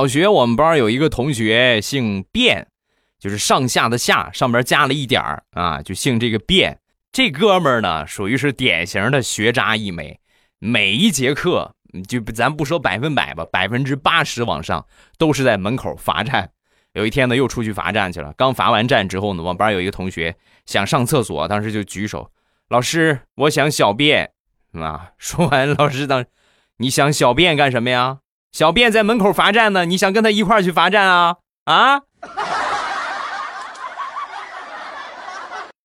小学我们班有一个同学姓卞，就是上下的下上边加了一点儿啊，就姓这个卞。这哥们儿呢，属于是典型的学渣一枚，每一节课就咱不说百分百吧，百分之八十往上都是在门口罚站。有一天呢，又出去罚站去了。刚罚完站之后呢，我们班有一个同学想上厕所，当时就举手：“老师，我想小便。”啊，说完，老师当：“你想小便干什么呀？”小便在门口罚站呢，你想跟他一块去罚站啊？啊！